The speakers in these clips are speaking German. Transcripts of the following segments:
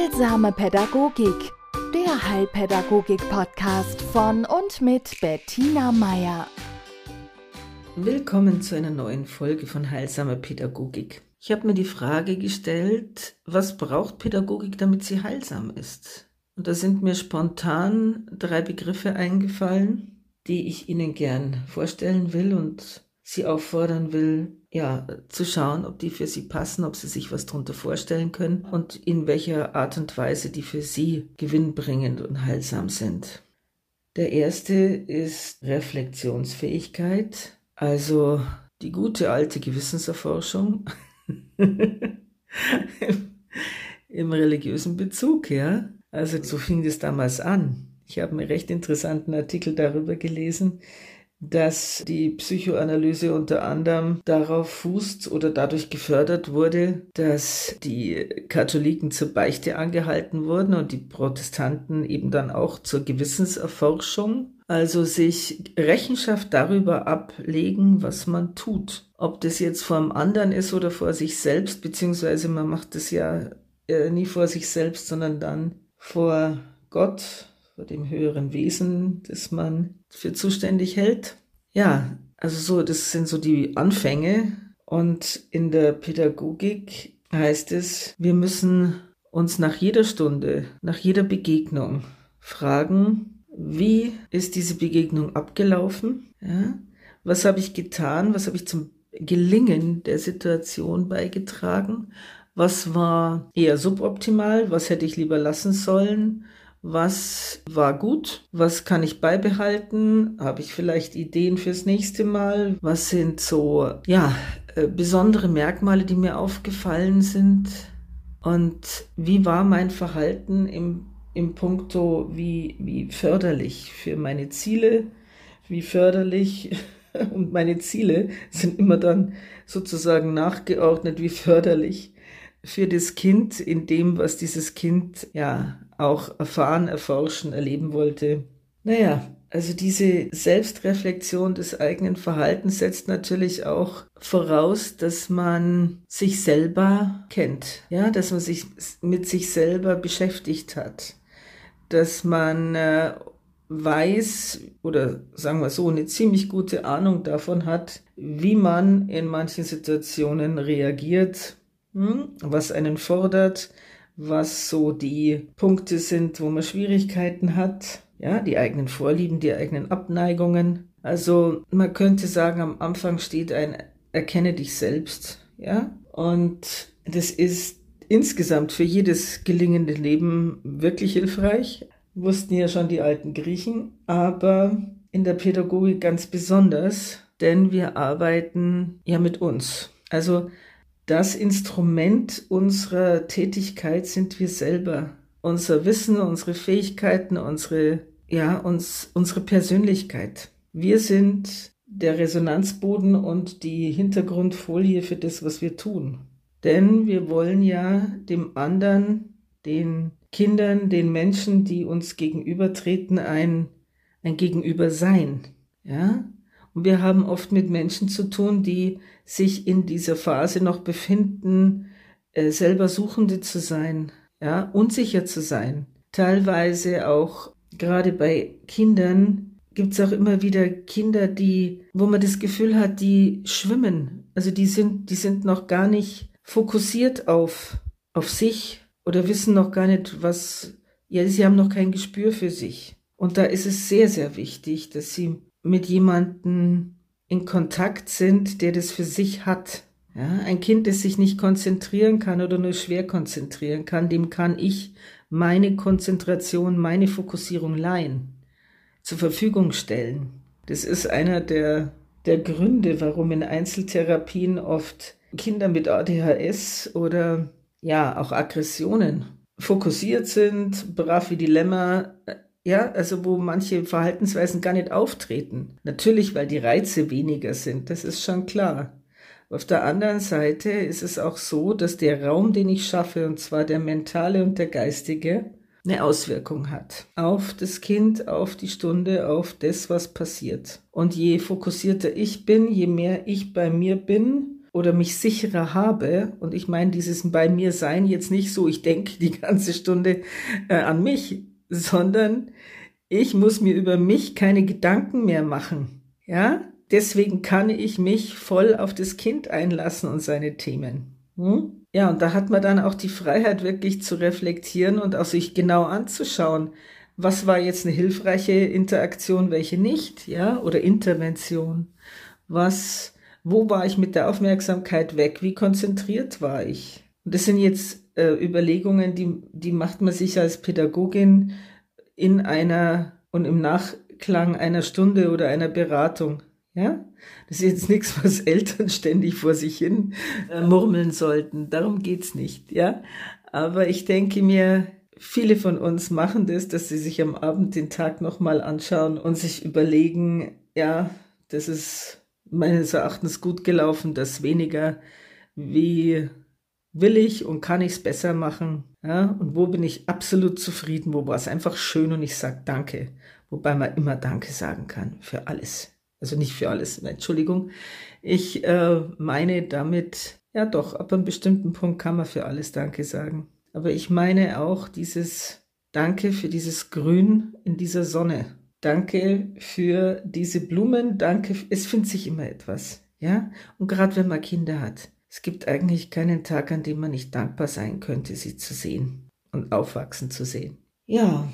Heilsame Pädagogik, der Heilpädagogik-Podcast von und mit Bettina Meier. Willkommen zu einer neuen Folge von Heilsame Pädagogik. Ich habe mir die Frage gestellt, was braucht Pädagogik, damit sie heilsam ist? Und da sind mir spontan drei Begriffe eingefallen, die ich Ihnen gern vorstellen will und Sie auffordern will, ja, zu schauen, ob die für Sie passen, ob Sie sich was darunter vorstellen können und in welcher Art und Weise die für Sie gewinnbringend und heilsam sind. Der erste ist Reflexionsfähigkeit, also die gute alte Gewissenserforschung im religiösen Bezug, ja. Also so fing es damals an. Ich habe einen recht interessanten Artikel darüber gelesen, dass die Psychoanalyse unter anderem darauf fußt oder dadurch gefördert wurde, dass die Katholiken zur Beichte angehalten wurden und die Protestanten eben dann auch zur Gewissenserforschung, also sich Rechenschaft darüber ablegen, was man tut. Ob das jetzt vor dem anderen ist oder vor sich selbst, beziehungsweise man macht es ja äh, nie vor sich selbst, sondern dann vor Gott vor dem höheren Wesen, das man für zuständig hält. Ja, also so, das sind so die Anfänge. Und in der Pädagogik heißt es, wir müssen uns nach jeder Stunde, nach jeder Begegnung fragen, wie ist diese Begegnung abgelaufen? Ja? Was habe ich getan? Was habe ich zum Gelingen der Situation beigetragen? Was war eher suboptimal? Was hätte ich lieber lassen sollen? Was war gut, was kann ich beibehalten, habe ich vielleicht Ideen fürs nächste Mal, was sind so, ja, äh, besondere Merkmale, die mir aufgefallen sind? Und wie war mein Verhalten im, im Punkto, wie, wie förderlich für meine Ziele, wie förderlich und meine Ziele sind immer dann sozusagen nachgeordnet, wie förderlich für das Kind in dem, was dieses Kind ja auch erfahren, erforschen, erleben wollte. Naja, also diese Selbstreflexion des eigenen Verhaltens setzt natürlich auch voraus, dass man sich selber kennt, ja, dass man sich mit sich selber beschäftigt hat, dass man äh, weiß oder sagen wir so eine ziemlich gute Ahnung davon hat, wie man in manchen Situationen reagiert, was einen fordert, was so die Punkte sind, wo man Schwierigkeiten hat. Ja, die eigenen Vorlieben, die eigenen Abneigungen. Also man könnte sagen, am Anfang steht ein Erkenne dich selbst. Ja, und das ist insgesamt für jedes gelingende Leben wirklich hilfreich. Wussten ja schon die alten Griechen, aber in der Pädagogik ganz besonders, denn wir arbeiten ja mit uns. Also das Instrument unserer Tätigkeit sind wir selber. Unser Wissen, unsere Fähigkeiten, unsere, ja, uns, unsere Persönlichkeit. Wir sind der Resonanzboden und die Hintergrundfolie für das, was wir tun. Denn wir wollen ja dem anderen, den Kindern, den Menschen, die uns gegenübertreten, ein, ein Gegenüber sein. Ja? Und wir haben oft mit Menschen zu tun, die sich in dieser Phase noch befinden, äh, selber Suchende zu sein, ja, unsicher zu sein. Teilweise auch gerade bei Kindern gibt es auch immer wieder Kinder, die, wo man das Gefühl hat, die schwimmen. Also die sind, die sind noch gar nicht fokussiert auf, auf sich oder wissen noch gar nicht, was, ja, sie haben noch kein Gespür für sich. Und da ist es sehr, sehr wichtig, dass sie mit jemandem in Kontakt sind, der das für sich hat. Ja, ein Kind, das sich nicht konzentrieren kann oder nur schwer konzentrieren kann, dem kann ich meine Konzentration, meine Fokussierung leihen, zur Verfügung stellen. Das ist einer der, der Gründe, warum in Einzeltherapien oft Kinder mit ADHS oder ja auch Aggressionen fokussiert sind, brav wie Dilemma ja, also wo manche Verhaltensweisen gar nicht auftreten. Natürlich, weil die Reize weniger sind, das ist schon klar. Auf der anderen Seite ist es auch so, dass der Raum, den ich schaffe, und zwar der mentale und der geistige, eine Auswirkung hat auf das Kind, auf die Stunde, auf das, was passiert. Und je fokussierter ich bin, je mehr ich bei mir bin, oder mich sicherer habe, und ich meine dieses bei mir sein jetzt nicht so, ich denke die ganze Stunde äh, an mich, sondern ich muss mir über mich keine Gedanken mehr machen. Ja, deswegen kann ich mich voll auf das Kind einlassen und seine Themen. Hm? Ja, und da hat man dann auch die Freiheit, wirklich zu reflektieren und auch sich genau anzuschauen, was war jetzt eine hilfreiche Interaktion, welche nicht, ja, oder Intervention. Was, wo war ich mit der Aufmerksamkeit weg? Wie konzentriert war ich? Und das sind jetzt äh, Überlegungen, die, die macht man sich als Pädagogin in einer und im Nachklang einer Stunde oder einer Beratung. Ja, das ist jetzt nichts, was Eltern ständig vor sich hin äh, murmeln sollten. Darum geht's nicht. Ja, aber ich denke mir, viele von uns machen das, dass sie sich am Abend den Tag nochmal anschauen und sich überlegen, ja, das ist meines Erachtens gut gelaufen, das weniger, wie will ich und kann ich es besser machen, ja, und wo bin ich absolut zufrieden, wo war es einfach schön und ich sage Danke, wobei man immer Danke sagen kann für alles. Also nicht für alles, Entschuldigung. Ich äh, meine damit, ja doch, ab einem bestimmten Punkt kann man für alles Danke sagen. Aber ich meine auch dieses Danke für dieses Grün in dieser Sonne. Danke für diese Blumen. Danke, es findet sich immer etwas. Ja? Und gerade wenn man Kinder hat, es gibt eigentlich keinen Tag, an dem man nicht dankbar sein könnte, sie zu sehen und aufwachsen zu sehen. Ja,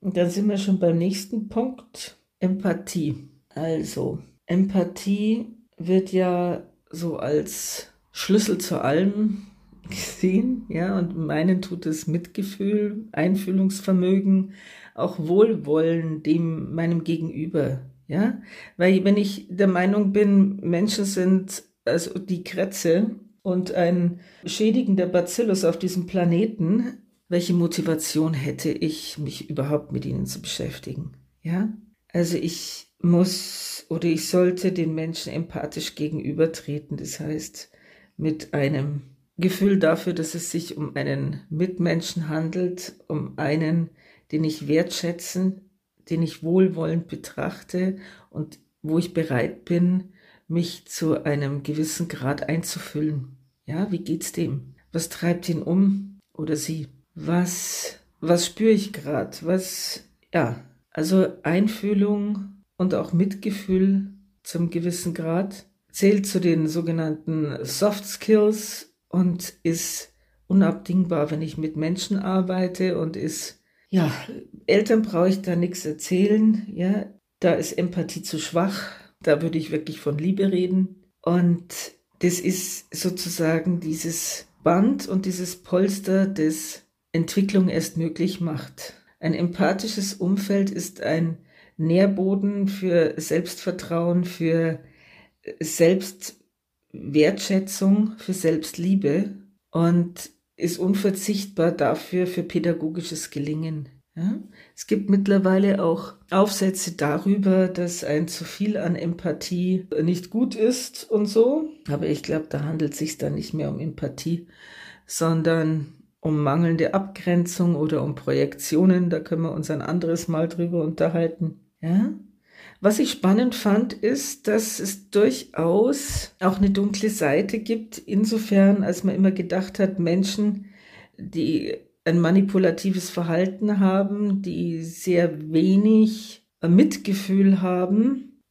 und dann sind wir schon beim nächsten Punkt. Empathie. Also, Empathie wird ja so als Schlüssel zu allem gesehen, ja, und meinen tut es Mitgefühl, Einfühlungsvermögen, auch Wohlwollen dem meinem Gegenüber, ja, weil wenn ich der Meinung bin, Menschen sind also die Kretze und ein schädigender Bacillus auf diesem Planeten, welche Motivation hätte ich, mich überhaupt mit ihnen zu beschäftigen, ja? Also ich muss oder ich sollte den Menschen empathisch gegenübertreten, das heißt mit einem Gefühl dafür, dass es sich um einen Mitmenschen handelt, um einen, den ich wertschätzen, den ich wohlwollend betrachte und wo ich bereit bin, mich zu einem gewissen Grad einzufüllen. Ja, wie geht's dem? Was treibt ihn um oder sie? Was, was spüre ich gerade? Was, ja, also Einfühlung und auch Mitgefühl zum gewissen Grad zählt zu den sogenannten Soft Skills und ist unabdingbar, wenn ich mit Menschen arbeite und ist, ja, Eltern brauche ich da nichts erzählen, ja, da ist Empathie zu schwach, da würde ich wirklich von Liebe reden und das ist sozusagen dieses Band und dieses Polster, das Entwicklung erst möglich macht. Ein empathisches Umfeld ist ein Nährboden für Selbstvertrauen, für Selbst Wertschätzung für Selbstliebe und ist unverzichtbar dafür für pädagogisches Gelingen. Ja? Es gibt mittlerweile auch Aufsätze darüber, dass ein zu viel an Empathie nicht gut ist und so. Aber ich glaube, da handelt es sich dann nicht mehr um Empathie, sondern um mangelnde Abgrenzung oder um Projektionen. Da können wir uns ein anderes Mal drüber unterhalten. Ja? Was ich spannend fand, ist, dass es durchaus auch eine dunkle Seite gibt, insofern, als man immer gedacht hat, Menschen, die ein manipulatives Verhalten haben, die sehr wenig Mitgefühl haben,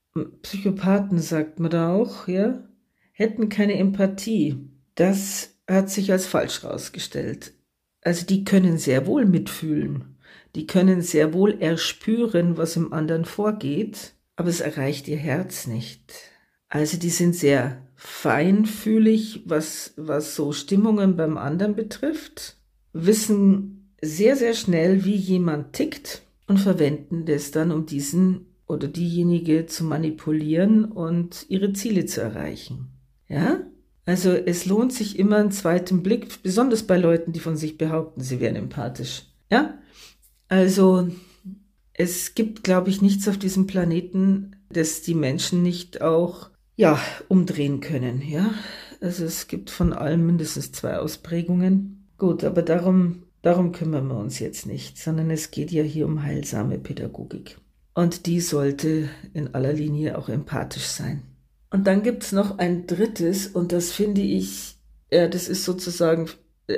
Psychopathen sagt man da auch, ja, hätten keine Empathie. Das hat sich als falsch herausgestellt. Also die können sehr wohl mitfühlen. Die können sehr wohl erspüren, was im anderen vorgeht aber es erreicht ihr Herz nicht. Also die sind sehr feinfühlig, was, was so Stimmungen beim anderen betrifft, wissen sehr, sehr schnell, wie jemand tickt und verwenden das dann, um diesen oder diejenige zu manipulieren und ihre Ziele zu erreichen. Ja? Also es lohnt sich immer einen zweiten Blick, besonders bei Leuten, die von sich behaupten, sie wären empathisch. Ja? Also es gibt, glaube ich, nichts auf diesem Planeten, das die Menschen nicht auch, ja, umdrehen können, ja. Also es gibt von allem mindestens zwei Ausprägungen. Gut, aber darum, darum kümmern wir uns jetzt nicht, sondern es geht ja hier um heilsame Pädagogik. Und die sollte in aller Linie auch empathisch sein. Und dann gibt es noch ein drittes, und das finde ich, ja, das ist sozusagen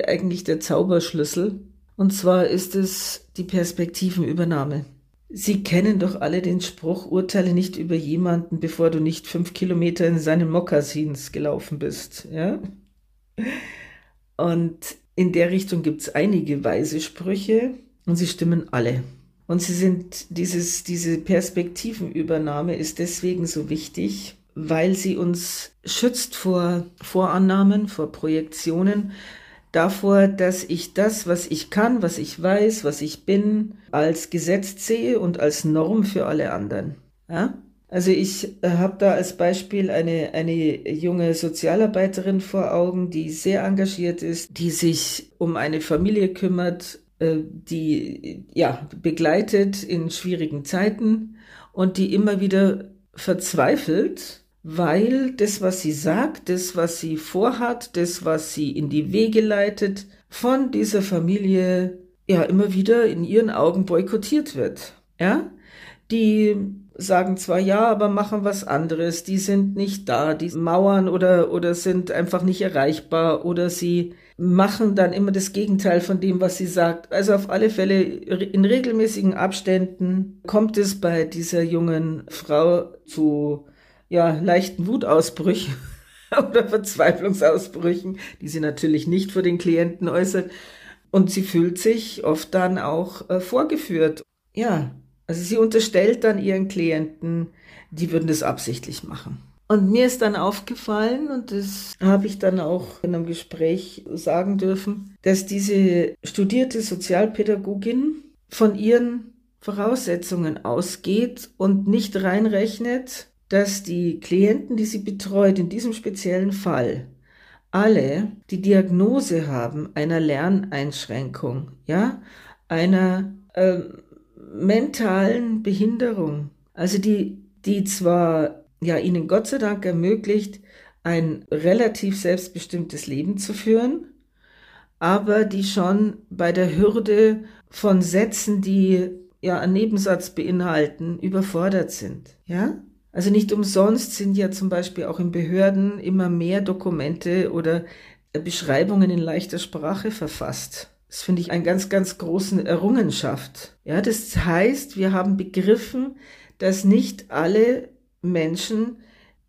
eigentlich der Zauberschlüssel. Und zwar ist es die Perspektivenübernahme. Sie kennen doch alle den Spruch, urteile nicht über jemanden, bevor du nicht fünf Kilometer in seinen Mokassins gelaufen bist. Ja? Und in der Richtung gibt es einige weise Sprüche und sie stimmen alle. Und sie sind, dieses, diese Perspektivenübernahme ist deswegen so wichtig, weil sie uns schützt vor Vorannahmen, vor Projektionen, davor, dass ich das, was ich kann, was ich weiß, was ich bin, als Gesetz sehe und als Norm für alle anderen. Ja? Also ich äh, habe da als Beispiel eine, eine junge Sozialarbeiterin vor Augen, die sehr engagiert ist, die sich um eine Familie kümmert, äh, die ja begleitet in schwierigen Zeiten und die immer wieder verzweifelt, weil das, was sie sagt, das, was sie vorhat, das, was sie in die Wege leitet, von dieser Familie ja immer wieder in ihren Augen boykottiert wird. Ja, die sagen zwar ja, aber machen was anderes. Die sind nicht da, die mauern oder oder sind einfach nicht erreichbar oder sie machen dann immer das Gegenteil von dem, was sie sagt. Also auf alle Fälle in regelmäßigen Abständen kommt es bei dieser jungen Frau zu ja, leichten Wutausbrüchen oder Verzweiflungsausbrüchen, die sie natürlich nicht vor den Klienten äußert. Und sie fühlt sich oft dann auch äh, vorgeführt. Ja, also sie unterstellt dann ihren Klienten, die würden das absichtlich machen. Und mir ist dann aufgefallen, und das habe ich dann auch in einem Gespräch sagen dürfen, dass diese studierte Sozialpädagogin von ihren Voraussetzungen ausgeht und nicht reinrechnet, dass die Klienten, die sie betreut, in diesem speziellen Fall alle die Diagnose haben einer Lerneinschränkung, ja, einer äh, mentalen Behinderung, also die, die zwar ja ihnen Gott sei Dank ermöglicht, ein relativ selbstbestimmtes Leben zu führen, aber die schon bei der Hürde von Sätzen, die ja einen Nebensatz beinhalten, überfordert sind, ja? Also nicht umsonst sind ja zum Beispiel auch in Behörden immer mehr Dokumente oder Beschreibungen in leichter Sprache verfasst. Das finde ich einen ganz, ganz großen Errungenschaft. Ja, das heißt, wir haben begriffen, dass nicht alle Menschen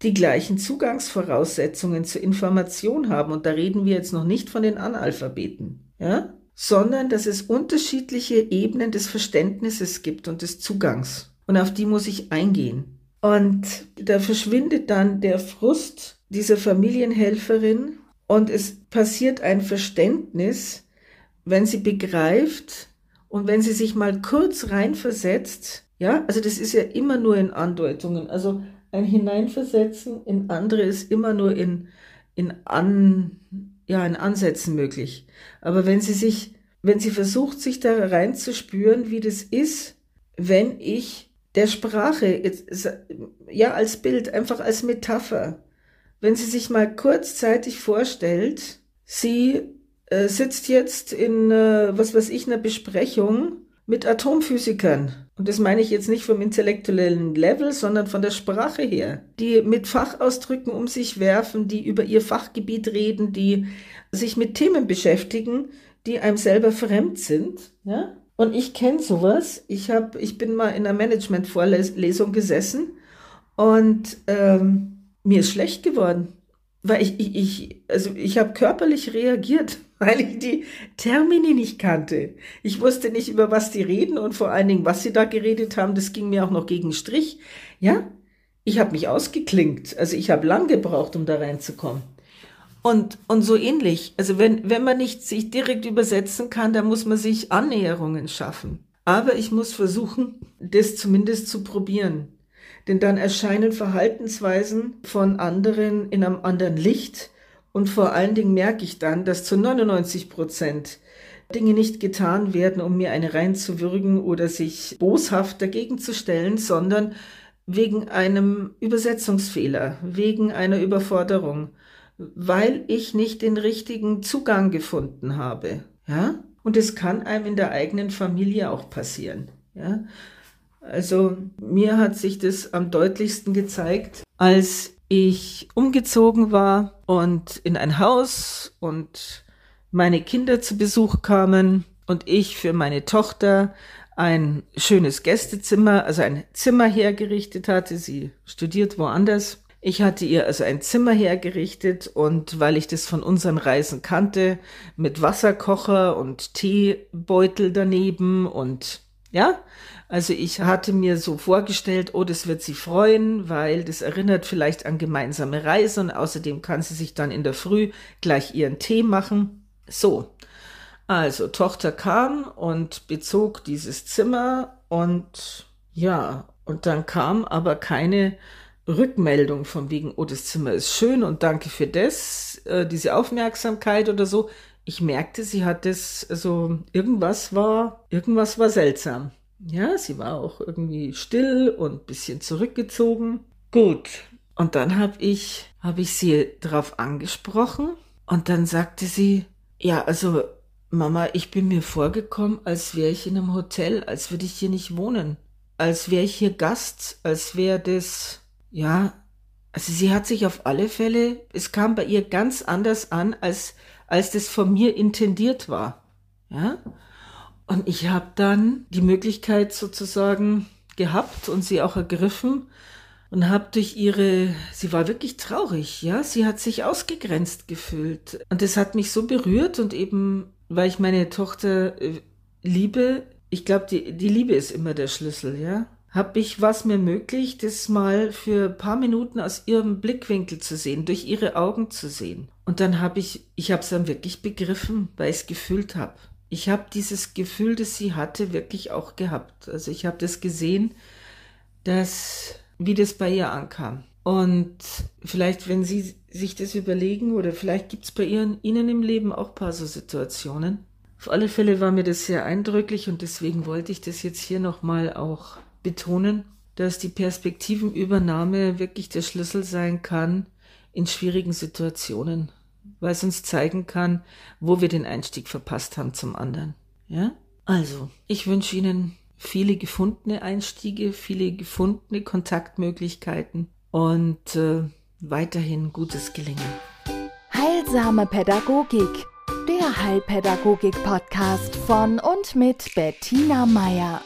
die gleichen Zugangsvoraussetzungen zur Information haben. Und da reden wir jetzt noch nicht von den Analphabeten, ja, sondern dass es unterschiedliche Ebenen des Verständnisses gibt und des Zugangs. Und auf die muss ich eingehen. Und da verschwindet dann der Frust dieser Familienhelferin und es passiert ein Verständnis, wenn sie begreift und wenn sie sich mal kurz reinversetzt. Ja, also das ist ja immer nur in Andeutungen. Also ein Hineinversetzen in andere ist immer nur in, in, An, ja, in Ansätzen möglich. Aber wenn sie sich, wenn sie versucht, sich da reinzuspüren, wie das ist, wenn ich der Sprache, ja, als Bild, einfach als Metapher. Wenn sie sich mal kurzzeitig vorstellt, sie äh, sitzt jetzt in, äh, was weiß ich, einer Besprechung mit Atomphysikern. Und das meine ich jetzt nicht vom intellektuellen Level, sondern von der Sprache her. Die mit Fachausdrücken um sich werfen, die über ihr Fachgebiet reden, die sich mit Themen beschäftigen, die einem selber fremd sind, ja? Und ich kenne sowas. Ich, hab, ich bin mal in einer Management-Vorlesung gesessen und ähm, mir ist schlecht geworden. Weil ich, ich, ich also ich habe körperlich reagiert, weil ich die Termini nicht kannte. Ich wusste nicht, über was die reden und vor allen Dingen, was sie da geredet haben, das ging mir auch noch gegen Strich. Ja, ich habe mich ausgeklinkt. Also ich habe lang gebraucht, um da reinzukommen. Und, und so ähnlich. Also wenn, wenn man nicht sich direkt übersetzen kann, dann muss man sich Annäherungen schaffen. Aber ich muss versuchen, das zumindest zu probieren. Denn dann erscheinen Verhaltensweisen von anderen in einem anderen Licht. Und vor allen Dingen merke ich dann, dass zu 99 Prozent Dinge nicht getan werden, um mir eine reinzuwürgen oder sich boshaft dagegen zu stellen, sondern wegen einem Übersetzungsfehler, wegen einer Überforderung weil ich nicht den richtigen Zugang gefunden habe. Ja? Und es kann einem in der eigenen Familie auch passieren. Ja? Also mir hat sich das am deutlichsten gezeigt, als ich umgezogen war und in ein Haus und meine Kinder zu Besuch kamen und ich für meine Tochter ein schönes Gästezimmer, also ein Zimmer hergerichtet hatte. Sie studiert woanders. Ich hatte ihr also ein Zimmer hergerichtet und weil ich das von unseren Reisen kannte, mit Wasserkocher und Teebeutel daneben und ja, also ich hatte mir so vorgestellt, oh, das wird sie freuen, weil das erinnert vielleicht an gemeinsame Reisen und außerdem kann sie sich dann in der Früh gleich ihren Tee machen. So. Also Tochter kam und bezog dieses Zimmer und ja, und dann kam aber keine Rückmeldung von wegen, oh, das Zimmer ist schön und danke für das, äh, diese Aufmerksamkeit oder so. Ich merkte, sie hat das, also irgendwas war, irgendwas war seltsam. Ja, sie war auch irgendwie still und bisschen zurückgezogen. Gut. Und dann habe ich, habe ich sie darauf angesprochen und dann sagte sie, ja, also Mama, ich bin mir vorgekommen, als wäre ich in einem Hotel, als würde ich hier nicht wohnen, als wäre ich hier Gast, als wäre das ja, also sie hat sich auf alle Fälle, es kam bei ihr ganz anders an, als, als das von mir intendiert war. Ja? Und ich habe dann die Möglichkeit sozusagen gehabt und sie auch ergriffen und habe durch ihre, sie war wirklich traurig, ja, sie hat sich ausgegrenzt gefühlt. Und das hat mich so berührt und eben, weil ich meine Tochter äh, liebe, ich glaube, die, die Liebe ist immer der Schlüssel, ja habe ich was mir möglich, das mal für ein paar Minuten aus ihrem Blickwinkel zu sehen, durch ihre Augen zu sehen. Und dann habe ich, ich habe es dann wirklich begriffen, weil ich es gefühlt habe. Ich habe dieses Gefühl, das sie hatte, wirklich auch gehabt. Also ich habe das gesehen, dass, wie das bei ihr ankam. Und vielleicht, wenn Sie sich das überlegen, oder vielleicht gibt es bei Ihren, Ihnen im Leben auch ein paar so Situationen. Auf alle Fälle war mir das sehr eindrücklich und deswegen wollte ich das jetzt hier nochmal auch betonen, dass die Perspektivenübernahme wirklich der Schlüssel sein kann in schwierigen Situationen, weil es uns zeigen kann, wo wir den Einstieg verpasst haben zum anderen. Ja? Also, ich wünsche Ihnen viele gefundene Einstiege, viele gefundene Kontaktmöglichkeiten und äh, weiterhin gutes Gelingen. Heilsame Pädagogik, der Heilpädagogik-Podcast von und mit Bettina Meier.